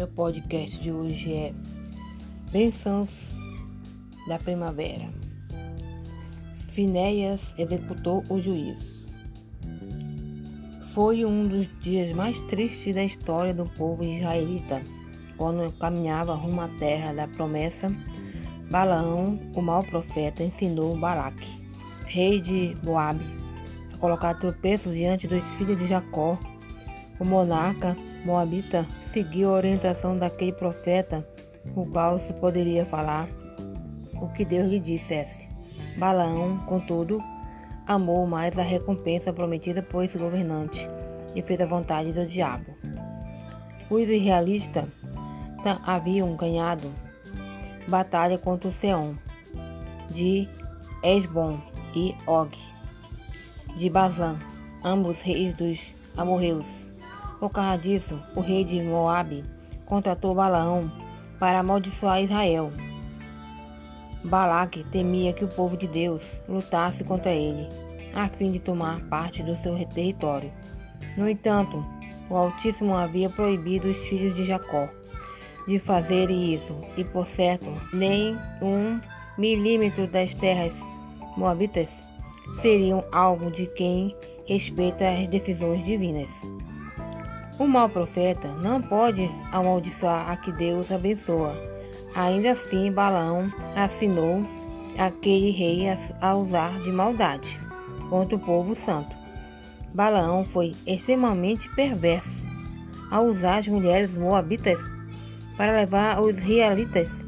Meu podcast de hoje é Bênçãos da Primavera. Finéias executou o juízo. Foi um dos dias mais tristes da história do povo israelita, quando caminhava rumo à terra da promessa. Balaão, o mau profeta, ensinou Balaque, rei de Moabe, a colocar tropeços diante dos filhos de Jacó o monarca moabita seguiu a orientação daquele profeta, o qual se poderia falar o que Deus lhe dissesse. Balaão, contudo, amou mais a recompensa prometida por esse governante e fez a vontade do diabo. Os israelitas haviam ganhado batalha contra o Seom, de Esbom e Og, de Bazan, ambos reis dos amorreus. Por causa disso, o rei de Moabe contratou Balaão para amaldiçoar Israel. Balaque temia que o povo de Deus lutasse contra ele, a fim de tomar parte do seu território. No entanto, o Altíssimo havia proibido os filhos de Jacó de fazerem isso, e por certo, nem um milímetro das terras moabitas seriam alvo de quem respeita as decisões divinas. O mau profeta não pode amaldiçoar a que Deus abençoa. Ainda assim, Balaão assinou aquele rei a usar de maldade contra o povo santo. Balaão foi extremamente perverso ao usar as mulheres moabitas para levar os israelitas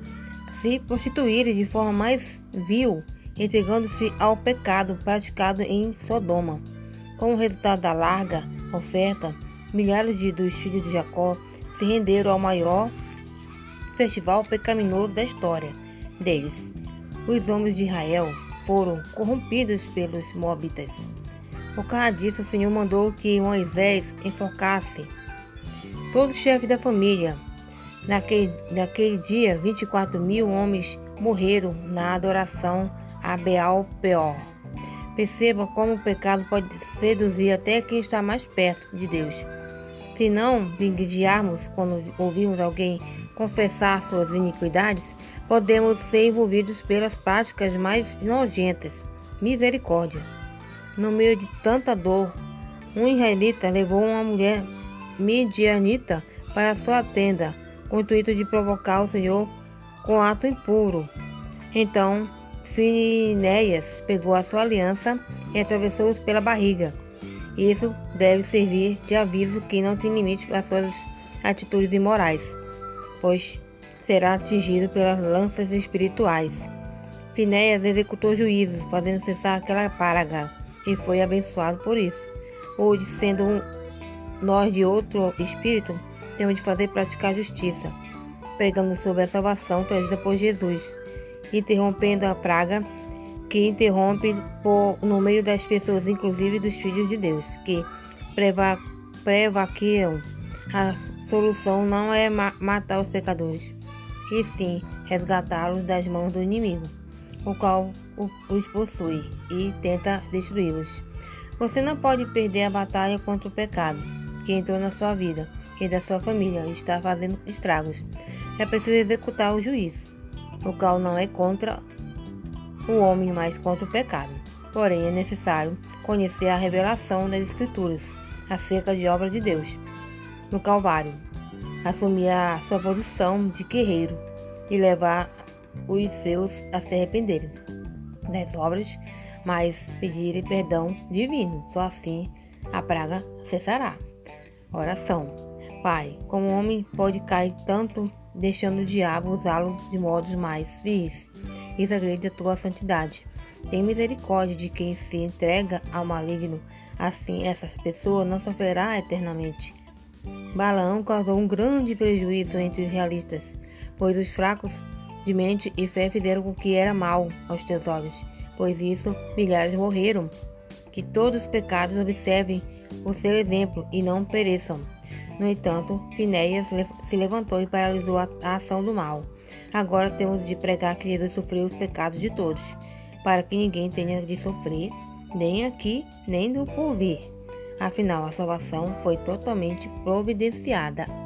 a se prostituírem de forma mais vil, entregando-se ao pecado praticado em Sodoma. Como resultado da larga oferta, milhares de, dos filhos de Jacó se renderam ao maior festival pecaminoso da história deles. Os homens de Israel foram corrompidos pelos moabitas. Por causa disso, o Senhor mandou que Moisés enfocasse todo o chefe da família. Naquele, naquele dia, 24 mil homens morreram na adoração a Baal Peor. Perceba como o pecado pode seduzir até quem está mais perto de Deus. Se não vigiarmos quando ouvimos alguém confessar suas iniquidades, podemos ser envolvidos pelas práticas mais nojentas. Misericórdia. No meio de tanta dor, um israelita levou uma mulher midianita para sua tenda, com o intuito de provocar o Senhor com ato impuro. Então, Finéias pegou a sua aliança e atravessou-os pela barriga. Isso deve servir de aviso que não tem limite para suas atitudes imorais, pois será atingido pelas lanças espirituais. Finéias executou juízo, fazendo cessar aquela praga, e foi abençoado por isso. Hoje, sendo um, nós de outro espírito, temos de fazer praticar justiça, pregando sobre a salvação trazida por Jesus, interrompendo a praga que interrompe por, no meio das pessoas, inclusive dos filhos de Deus, que preva, prevaqueiam. A solução não é ma matar os pecadores, e sim resgatá-los das mãos do inimigo, o qual os possui e tenta destruí-los. Você não pode perder a batalha contra o pecado que entrou na sua vida e da sua família e está fazendo estragos. É preciso executar o juízo, o qual não é contra o homem mais contra o pecado. Porém, é necessário conhecer a revelação das Escrituras acerca de obra de Deus no Calvário, assumir a sua posição de guerreiro e levar os seus a se arrependerem das obras, mas pedirem perdão divino. Só assim a praga cessará. Oração. Pai, como homem pode cair tanto deixando o diabo usá-lo de modos mais vis? Isso agride a tua santidade. Tem misericórdia de quem se entrega ao maligno, assim essa pessoa não sofrerá eternamente. Balaão causou um grande prejuízo entre os realistas, pois os fracos de mente e fé fizeram o que era mal aos teus olhos, pois isso milhares morreram. Que todos os pecados observem o seu exemplo e não pereçam. No entanto, Finéias se levantou e paralisou a ação do mal. Agora temos de pregar que Jesus sofreu os pecados de todos, para que ninguém tenha de sofrer, nem aqui, nem do porvir. Afinal, a salvação foi totalmente providenciada.